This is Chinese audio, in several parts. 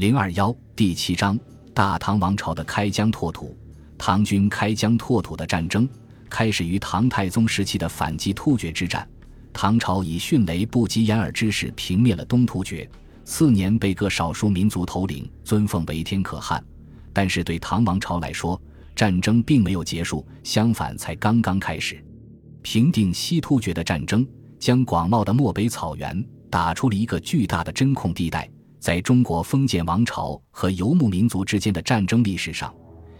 零二幺第七章：大唐王朝的开疆拓土。唐军开疆拓土的战争开始于唐太宗时期的反击突厥之战。唐朝以迅雷不及掩耳之势平灭了东突厥，次年被各少数民族头领尊奉为天可汗。但是对唐王朝来说，战争并没有结束，相反才刚刚开始。平定西突厥的战争，将广袤的漠北草原打出了一个巨大的真空地带。在中国封建王朝和游牧民族之间的战争历史上，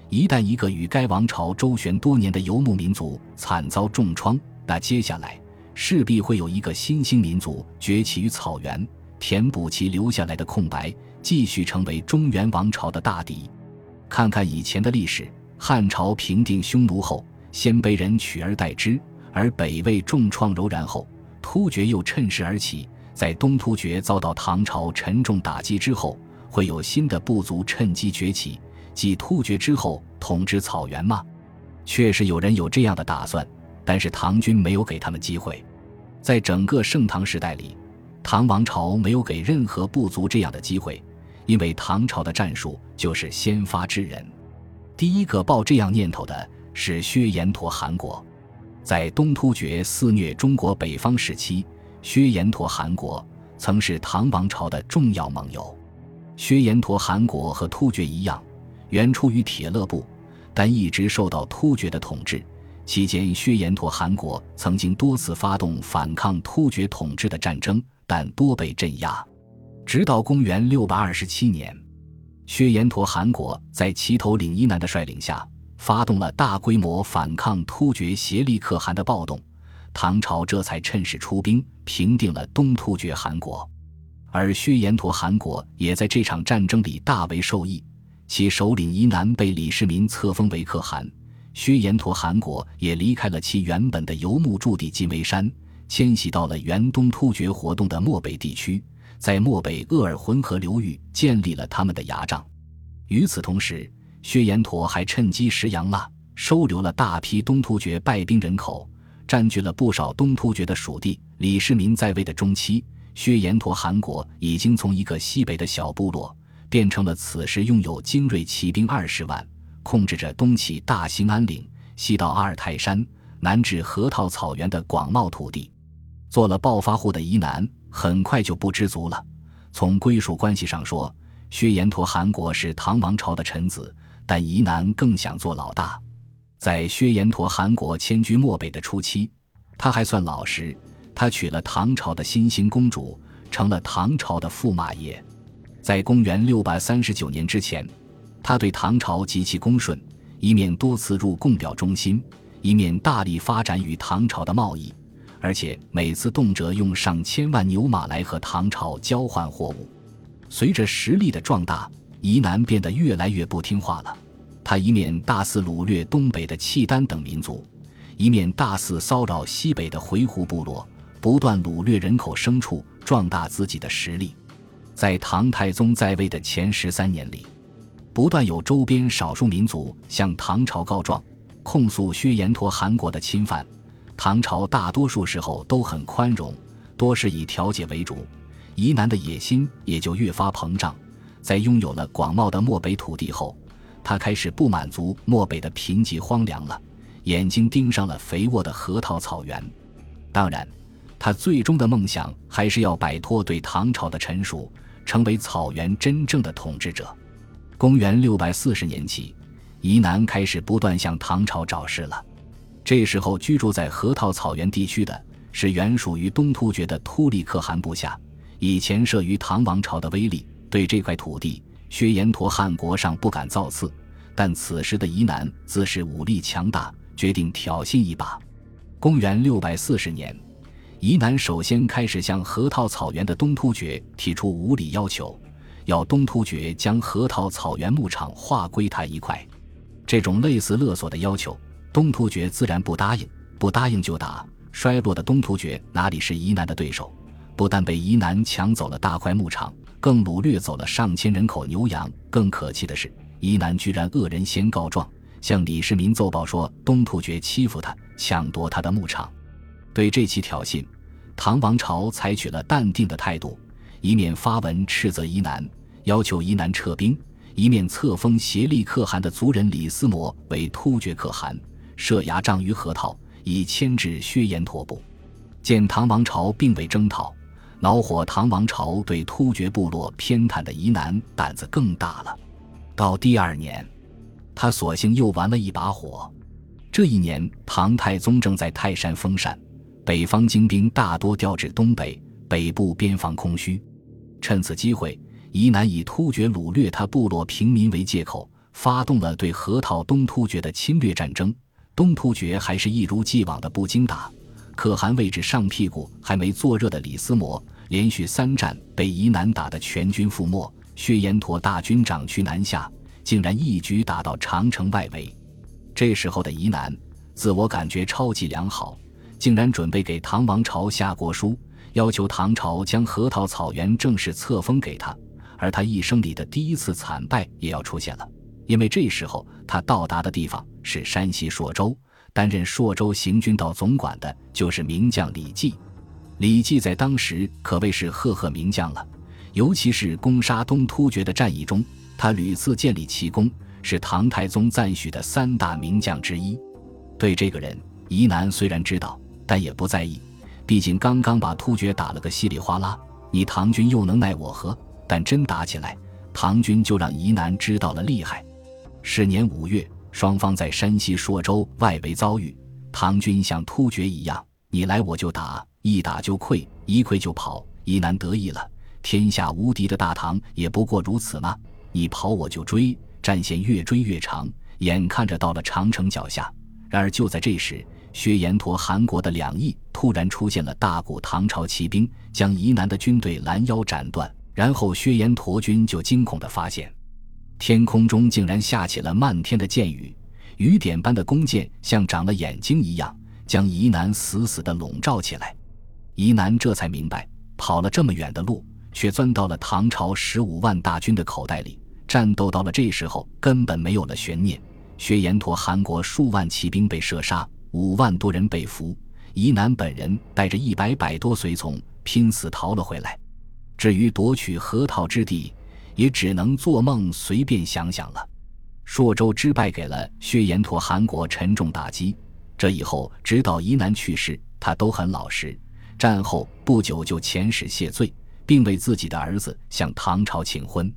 一旦一个与该王朝周旋多年的游牧民族惨遭重创，那接下来势必会有一个新兴民族崛起于草原，填补其留下来的空白，继续成为中原王朝的大敌。看看以前的历史，汉朝平定匈奴后，鲜卑人取而代之，而北魏重创柔然后，突厥又趁势而起。在东突厥遭到唐朝沉重打击之后，会有新的部族趁机崛起，继突厥之后统治草原吗？确实有人有这样的打算，但是唐军没有给他们机会。在整个盛唐时代里，唐王朝没有给任何部族这样的机会，因为唐朝的战术就是先发制人。第一个抱这样念头的是薛延陀汗国，在东突厥肆虐中国北方时期。薛延陀汗国曾是唐王朝的重要盟友。薛延陀汗国和突厥一样，原出于铁勒部，但一直受到突厥的统治。期间，薛延陀汗国曾经多次发动反抗突厥统治的战争，但多被镇压。直到公元六百二十七年，薛延陀汗国在齐头领伊南的率领下，发动了大规模反抗突厥协力可汗的暴动。唐朝这才趁势出兵，平定了东突厥汗国，而薛延陀汗国也在这场战争里大为受益。其首领伊南被李世民册封为可汗，薛延陀汗国也离开了其原本的游牧驻地金微山，迁徙到了原东突厥活动的漠北地区，在漠北鄂尔浑河流域建立了他们的牙帐。与此同时，薛延陀还趁机食羊腊，收留了大批东突厥败兵人口。占据了不少东突厥的属地。李世民在位的中期，薛延陀汗国已经从一个西北的小部落，变成了此时拥有精锐骑兵二十万，控制着东起大兴安岭，西到阿尔泰山，南至河套草原的广袤土地。做了暴发户的伊南，很快就不知足了。从归属关系上说，薛延陀汗国是唐王朝的臣子，但伊南更想做老大。在薛延陀汗国迁居漠北的初期，他还算老实。他娶了唐朝的新兴公主，成了唐朝的驸马爷。在公元六百三十九年之前，他对唐朝极其恭顺，一面多次入贡表忠心，一面大力发展与唐朝的贸易，而且每次动辄用上千万牛马来和唐朝交换货物。随着实力的壮大，疑南变得越来越不听话了。他一面大肆掳掠东北的契丹等民族，一面大肆骚扰西北的回鹘部落，不断掳掠人口牲畜，壮大自己的实力。在唐太宗在位的前十三年里，不断有周边少数民族向唐朝告状，控诉薛延陀汗国的侵犯。唐朝大多数时候都很宽容，多是以调解为主。疑南的野心也就越发膨胀。在拥有了广袤的漠北土地后，他开始不满足漠北的贫瘠荒凉了，眼睛盯上了肥沃的河套草原。当然，他最终的梦想还是要摆脱对唐朝的臣属，成为草原真正的统治者。公元六百四十年起，疑南开始不断向唐朝找事了。这时候，居住在河套草原地区的是原属于东突厥的突利可汗部下，以前慑于唐王朝的威力，对这块土地。薛延陀汗国尚不敢造次，但此时的疑南自是武力强大，决定挑衅一把。公元六百四十年，疑南首先开始向河套草原的东突厥提出无理要求，要东突厥将河套草原牧场划归他一块。这种类似勒索的要求，东突厥自然不答应，不答应就打。衰落的东突厥哪里是疑南的对手？不但被疑南抢走了大块牧场。更掳掠走了上千人口牛羊。更可气的是，伊南居然恶人先告状，向李世民奏报说东突厥欺负他，抢夺他的牧场。对这起挑衅，唐王朝采取了淡定的态度，一面发文斥责伊南，要求疑南撤兵，一面册封协力可汗的族人李思摩为突厥可汗，设牙帐于河套，以牵制薛延陀部。见唐王朝并未征讨，恼火唐王朝对突厥部落偏袒的疑难胆子更大了。到第二年，他索性又玩了一把火。这一年，唐太宗正在泰山封禅，北方精兵大多调至东北，北部边防空虚。趁此机会，疑南以突厥掳掠他部落平民为借口，发动了对河套东突厥的侵略战争。东突厥还是一如既往的不经打。可汗位置上屁股还没坐热的李思摩，连续三战被疑南打得全军覆没。薛延陀大军长驱南下，竟然一举打到长城外围。这时候的疑南自我感觉超级良好，竟然准备给唐王朝下国书，要求唐朝将河套草原正式册封给他。而他一生里的第一次惨败也要出现了，因为这时候他到达的地方是山西朔州。担任朔州行军道总管的就是名将李绩。李绩在当时可谓是赫赫名将了，尤其是攻杀东突厥的战役中，他屡次建立奇功，是唐太宗赞许的三大名将之一。对这个人，疑南虽然知道，但也不在意，毕竟刚刚把突厥打了个稀里哗啦，你唐军又能奈我何？但真打起来，唐军就让疑南知道了厉害。是年五月。双方在山西朔州外围遭遇，唐军像突厥一样，你来我就打，一打就溃，一溃就跑。疑南得意了，天下无敌的大唐也不过如此吗？你跑我就追，战线越追越长，眼看着到了长城脚下。然而就在这时，薛延陀韩国的两翼突然出现了大股唐朝骑兵，将沂南的军队拦腰斩断。然后薛延陀军就惊恐地发现。天空中竟然下起了漫天的箭雨，雨点般的弓箭像长了眼睛一样，将疑南死死地笼罩起来。疑南这才明白，跑了这么远的路，却钻到了唐朝十五万大军的口袋里。战斗到了这时候，根本没有了悬念。薛延陀韩国数万骑兵被射杀，五万多人被俘。疑南本人带着一百百多随从，拼死逃了回来。至于夺取河套之地，也只能做梦随便想想了。朔州之败给了薛延陀韩国沉重打击。这以后，直到疑南去世，他都很老实。战后不久就遣使谢罪，并为自己的儿子向唐朝请婚。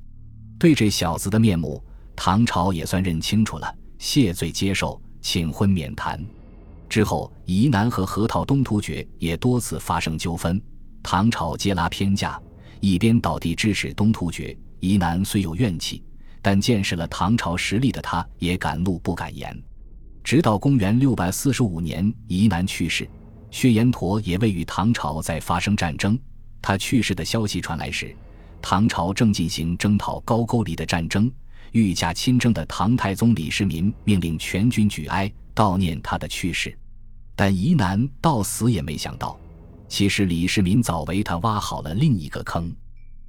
对这小子的面目，唐朝也算认清楚了，谢罪接受，请婚免谈。之后，疑南和河套东突厥也多次发生纠纷，唐朝接拉偏架，一边倒地支持东突厥。疑南虽有怨气，但见识了唐朝实力的他，也敢怒不敢言。直到公元六百四十五年，疑南去世，薛延陀也未与唐朝再发生战争。他去世的消息传来时，唐朝正进行征讨高句丽的战争，御驾亲征的唐太宗李世民命令全军举哀悼念他的去世。但疑南到死也没想到，其实李世民早为他挖好了另一个坑。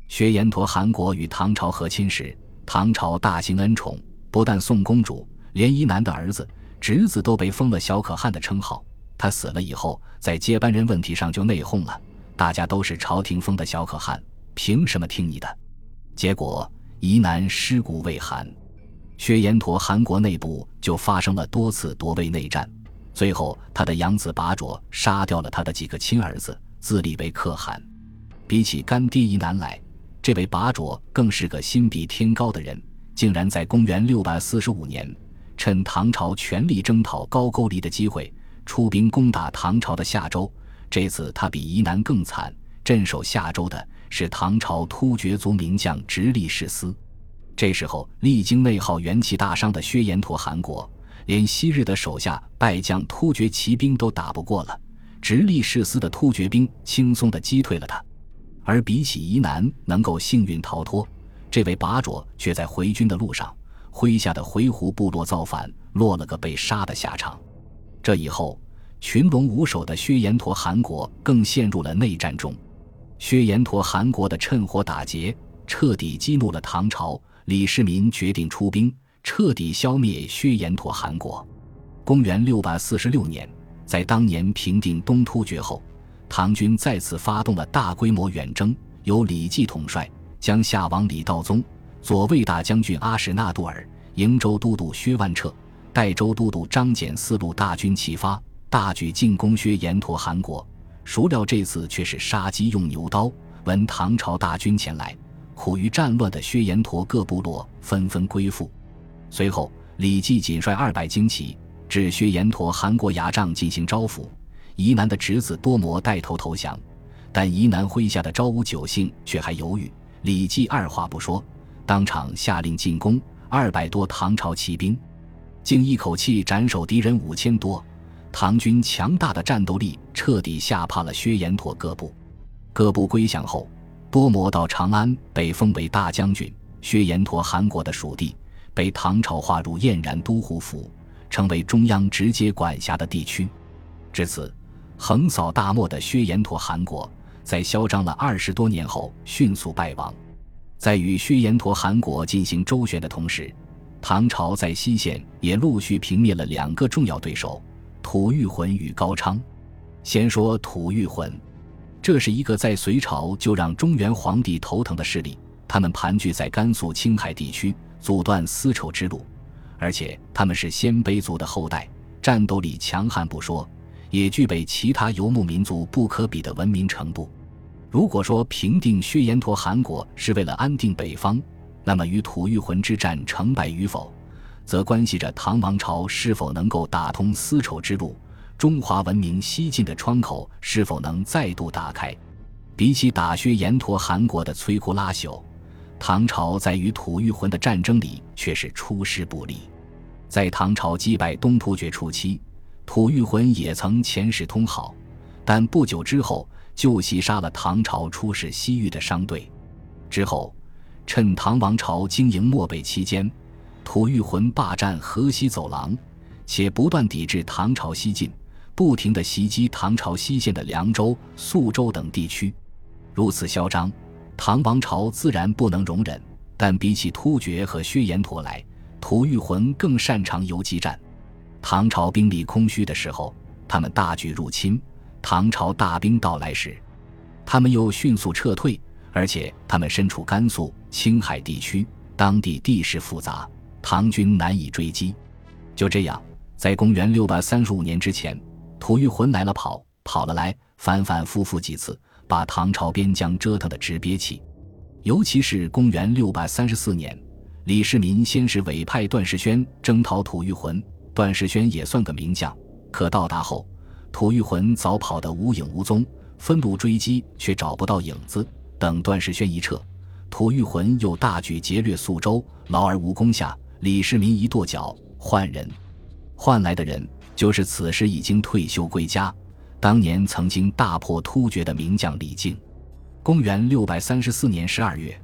薛延陀韩国与唐朝和亲时，唐朝大兴恩宠，不但送公主，连疑南的儿子、侄子都被封了小可汗的称号。他死了以后，在接班人问题上就内讧了，大家都是朝廷封的小可汗，凭什么听你的？结果疑南尸骨未寒，薛延陀韩国内部就发生了多次夺位内战，最后他的养子拔卓杀掉了他的几个亲儿子，自立为可汗。比起干爹疑南来，这位拔卓更是个心比天高的人，竟然在公元六百四十五年，趁唐朝全力征讨高句丽的机会，出兵攻打唐朝的夏州。这次他比疑南更惨，镇守夏州的是唐朝突厥族名将直隶士司。这时候，历经内耗、元气大伤的薛延陀汗国，连昔日的手下败将突厥骑兵都打不过了，直隶士司的突厥兵轻松地击退了他。而比起疑难能够幸运逃脱，这位拔卓却在回军的路上，麾下的回鹘部落造反，落了个被杀的下场。这以后，群龙无首的薛延陀汗国更陷入了内战中。薛延陀汗国的趁火打劫，彻底激怒了唐朝。李世民决定出兵，彻底消灭薛延陀汗国。公元六百四十六年，在当年平定东突厥后。唐军再次发动了大规模远征，由李绩统帅，将夏王李道宗、左卫大将军阿史那杜尔、瀛州都督薛万彻、代州都督张俭四路大军齐发，大举进攻薛延陀汗国。孰料这次却是杀鸡用牛刀。闻唐朝大军前来，苦于战乱的薛延陀各部落纷纷归附。随后，李继仅率二百精骑至薛延陀汗国牙帐进行招抚。宜南的侄子多摩带头投降，但宜南麾下的昭武九姓却还犹豫。李继二话不说，当场下令进攻。二百多唐朝骑兵，竟一口气斩首敌人五千多。唐军强大的战斗力彻底吓怕了薛延陀各部。各部归降后，多摩到长安被封为大将军。薛延陀汗国的属地被唐朝划入燕然都护府，成为中央直接管辖的地区。至此。横扫大漠的薛延陀汗国，在嚣张了二十多年后迅速败亡。在与薛延陀汗国进行周旋的同时，唐朝在西线也陆续平灭了两个重要对手：吐谷浑与高昌。先说吐谷浑，这是一个在隋朝就让中原皇帝头疼的势力。他们盘踞在甘肃、青海地区，阻断丝绸之路，而且他们是鲜卑族的后代，战斗力强悍不说。也具备其他游牧民族不可比的文明程度。如果说平定薛延陀汗国是为了安定北方，那么与吐谷浑之战成败与否，则关系着唐王朝是否能够打通丝绸之路，中华文明西进的窗口是否能再度打开。比起打薛延陀汗国的摧枯拉朽，唐朝在与吐谷浑的战争里却是出师不利。在唐朝击败东突厥初期。吐谷浑也曾遣使通好，但不久之后就袭杀了唐朝出使西域的商队。之后，趁唐王朝经营漠北期间，吐谷浑霸占河西走廊，且不断抵制唐朝西进，不停地袭击唐朝西线的凉州、肃州等地区。如此嚣张，唐王朝自然不能容忍。但比起突厥和薛延陀来，吐谷浑更擅长游击战。唐朝兵力空虚的时候，他们大举入侵；唐朝大兵到来时，他们又迅速撤退。而且他们身处甘肃、青海地区，当地地势复杂，唐军难以追击。就这样，在公元六百三十五年之前，吐谷浑来了跑，跑了来，反反复复几次，把唐朝边疆折腾得直憋气。尤其是公元六百三十四年，李世民先是委派段世宣征讨吐谷浑。段世轩也算个名将，可到达后，吐谷浑早跑得无影无踪，分路追击却找不到影子。等段世轩一撤，吐谷浑又大举劫掠肃州，劳而无功下。李世民一跺脚，换人，换来的人就是此时已经退休归家，当年曾经大破突厥的名将李靖。公元六百三十四年十二月，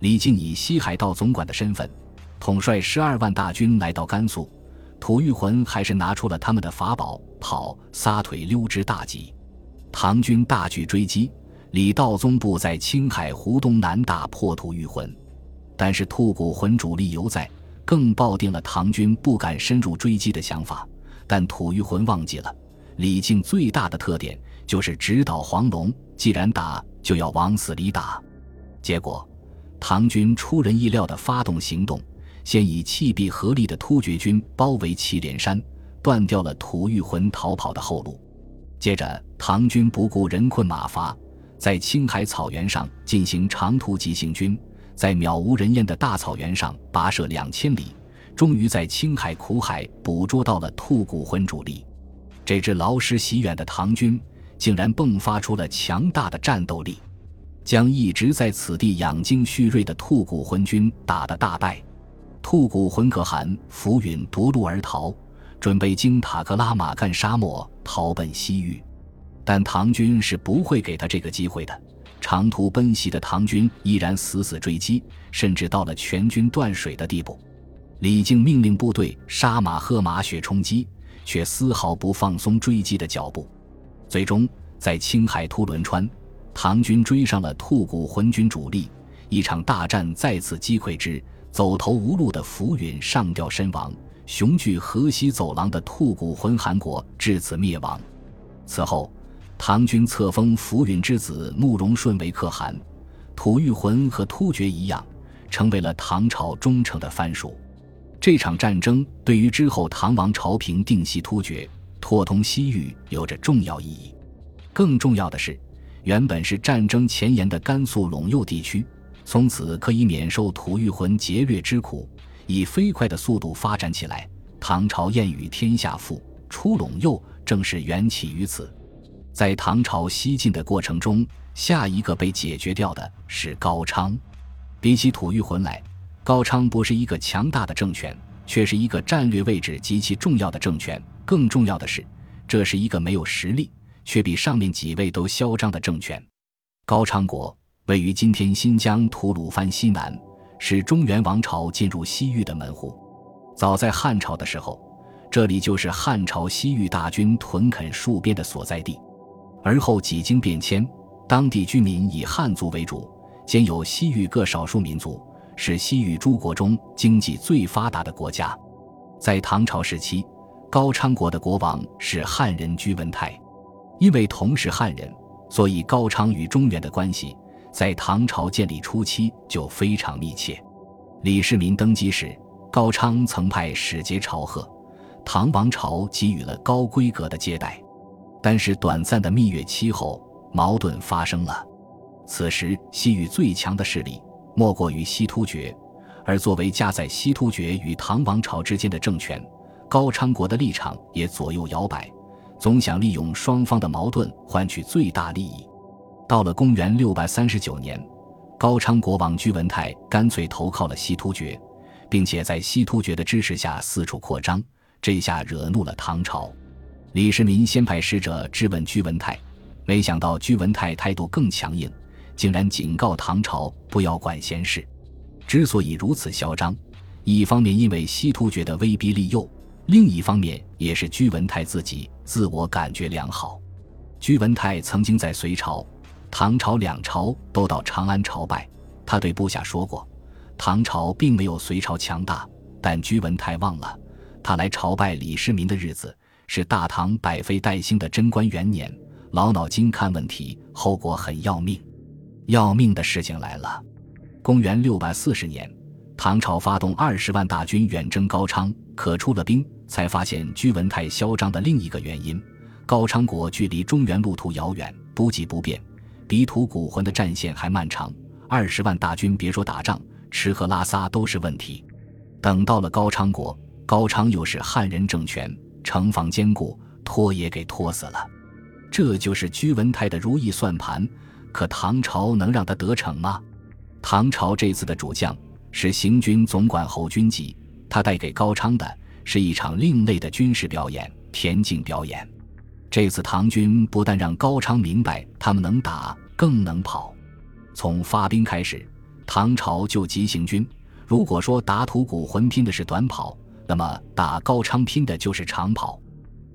李靖以西海道总管的身份，统帅十二万大军来到甘肃。吐谷浑还是拿出了他们的法宝，跑撒腿溜之大吉。唐军大举追击，李道宗部在青海湖东南大破吐谷浑，但是吐谷浑主力犹在，更抱定了唐军不敢深入追击的想法。但吐谷浑忘记了，李靖最大的特点就是直捣黄龙，既然打，就要往死里打。结果，唐军出人意料地发动行动。先以气臂合力的突厥军包围祁连山，断掉了吐谷浑逃跑的后路。接着，唐军不顾人困马乏，在青海草原上进行长途急行军，在渺无人烟的大草原上跋涉两千里，终于在青海苦海捕捉到了吐谷浑主力。这支劳师袭远的唐军，竟然迸发出了强大的战斗力，将一直在此地养精蓄锐的吐谷浑军打得大败。吐谷浑可汗浮云夺路而逃，准备经塔克拉玛干沙漠逃奔西域，但唐军是不会给他这个机会的。长途奔袭的唐军依然死死追击，甚至到了全军断水的地步。李靖命令部队杀马喝马血冲击，却丝毫不放松追击的脚步。最终，在青海突伦川，唐军追上了吐谷浑军主力，一场大战再次击溃之。走投无路的浮云上吊身亡，雄踞河西走廊的吐谷浑汗国至此灭亡。此后，唐军册封浮云之子慕容顺为可汗，吐谷浑和突厥一样，成为了唐朝忠诚的藩属。这场战争对于之后唐王朝平定西突厥、拓通西域有着重要意义。更重要的是，原本是战争前沿的甘肃陇右地区，从此可以免受吐谷浑劫掠之苦，以飞快的速度发展起来。唐朝谚语“天下富，出陇右”正是缘起于此。在唐朝西进的过程中，下一个被解决掉的是高昌。比起吐谷浑来，高昌不是一个强大的政权，却是一个战略位置极其重要的政权。更重要的是，这是一个没有实力却比上面几位都嚣张的政权。高昌国位于今天新疆吐鲁番西南，是中原王朝进入西域的门户。早在汉朝的时候，这里就是汉朝西域大军屯垦戍边的所在地。而后几经变迁，当地居民以汉族为主，兼有西域各少数民族，是西域诸国中经济最发达的国家。在唐朝时期，高昌国的国王是汉人居文泰，因为同是汉人，所以高昌与中原的关系在唐朝建立初期就非常密切。李世民登基时，高昌曾派使节朝贺，唐王朝给予了高规格的接待。但是短暂的蜜月期后，矛盾发生了。此时，西域最强的势力莫过于西突厥，而作为夹在西突厥与唐王朝之间的政权，高昌国的立场也左右摇摆，总想利用双方的矛盾换取最大利益。到了公元六百三十九年，高昌国王居文泰干脆投靠了西突厥，并且在西突厥的支持下四处扩张，这下惹怒了唐朝。李世民先派使者质问居文泰，没想到居文泰态度更强硬，竟然警告唐朝不要管闲事。之所以如此嚣张，一方面因为西突厥的威逼利诱，另一方面也是居文泰自己自我感觉良好。居文泰曾经在隋朝、唐朝两朝都到长安朝拜，他对部下说过：“唐朝并没有隋朝强大。”但居文泰忘了，他来朝拜李世民的日子。是大唐百废待兴的贞观元年，老脑筋看问题，后果很要命。要命的事情来了。公元六百四十年，唐朝发动二十万大军远征高昌，可出了兵，才发现居文泰嚣张的另一个原因：高昌国距离中原路途遥远，补给不便，比吐谷浑的战线还漫长。二十万大军，别说打仗，吃喝拉撒都是问题。等到了高昌国，高昌又是汉人政权。城防坚固，拖也给拖死了。这就是居文泰的如意算盘。可唐朝能让他得逞吗？唐朝这次的主将是行军总管侯君集，他带给高昌的是一场另类的军事表演——田径表演。这次唐军不但让高昌明白他们能打，更能跑。从发兵开始，唐朝就急行军。如果说打吐谷浑拼的是短跑，那么打高昌拼的就是长跑。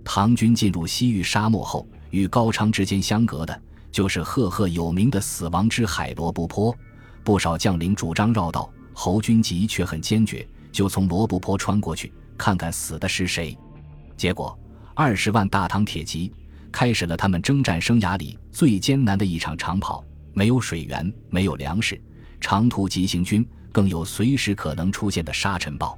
唐军进入西域沙漠后，与高昌之间相隔的就是赫赫有名的死亡之海罗布泊。不少将领主张绕道，侯君集却很坚决，就从罗布泊穿过去，看看死的是谁。结果，二十万大唐铁骑开始了他们征战生涯里最艰难的一场长跑。没有水源，没有粮食，长途急行军，更有随时可能出现的沙尘暴。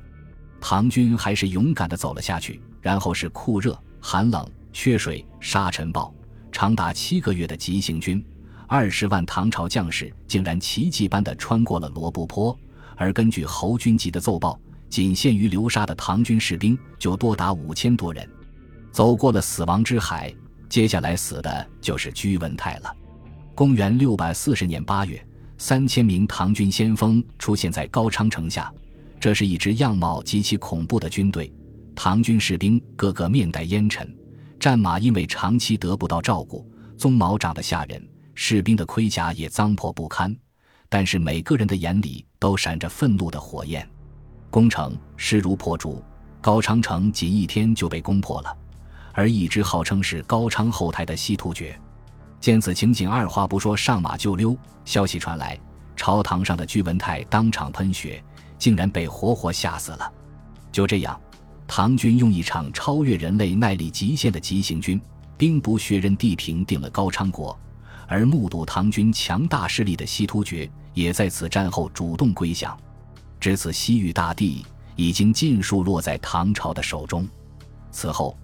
唐军还是勇敢地走了下去，然后是酷热、寒冷、缺水、沙尘暴，长达七个月的急行军，二十万唐朝将士竟然奇迹般地穿过了罗布泊，而根据侯君集的奏报，仅限于流沙的唐军士兵就多达五千多人，走过了死亡之海，接下来死的就是居文泰了。公元六百四十年八月，三千名唐军先锋出现在高昌城下。这是一支样貌极其恐怖的军队，唐军士兵个个面带烟尘，战马因为长期得不到照顾，鬃毛长得吓人，士兵的盔甲也脏破不堪。但是每个人的眼里都闪着愤怒的火焰。攻城势如破竹，高昌城仅一天就被攻破了。而一支号称是高昌后台的西突厥，见此情景，二话不说上马就溜。消息传来，朝堂上的居文泰当场喷血。竟然被活活吓死了。就这样，唐军用一场超越人类耐力极限的急行军，兵不血刃地平定了高昌国，而目睹唐军强大势力的西突厥也在此战后主动归降。至此，西域大地已经尽数落在唐朝的手中。此后，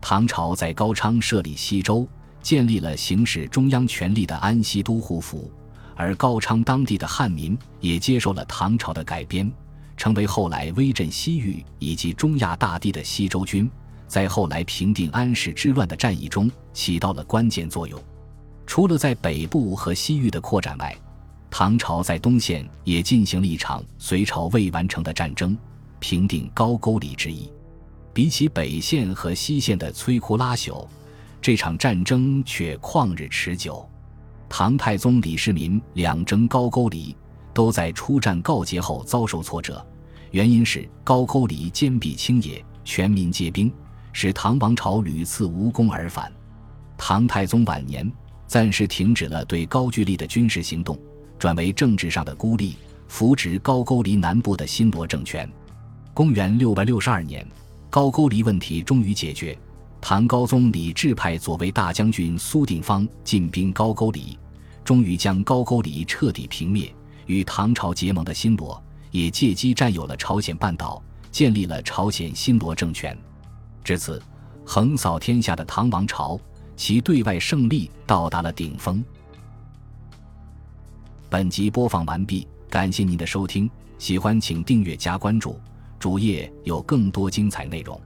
唐朝在高昌设立西州，建立了行使中央权力的安西都护府，而高昌当地的汉民也接受了唐朝的改编，成为后来威震西域以及中亚大地的西州军，在后来平定安史之乱的战役中起到了关键作用。除了在北部和西域的扩展外，唐朝在东线也进行了一场隋朝未完成的战争，平定高句丽之役。比起北线和西线的摧枯拉朽，这场战争却旷日持久。唐太宗李世民两征高句丽，都在出战告捷后遭受挫折，原因是高句丽坚壁清野，全民皆兵，使唐王朝屡次无功而返。唐太宗晚年暂时停止了对高句丽的军事行动，转为政治上的孤立，扶植高句丽南部的新罗政权。公元六百六十二年。高句丽问题终于解决，唐高宗李治派左卫大将军苏定方进兵高句丽，终于将高句丽彻底平灭。与唐朝结盟的新罗也借机占有了朝鲜半岛，建立了朝鲜新罗政权。至此，横扫天下的唐王朝，其对外胜利到达了顶峰。本集播放完毕，感谢您的收听，喜欢请订阅加关注。主页有更多精彩内容。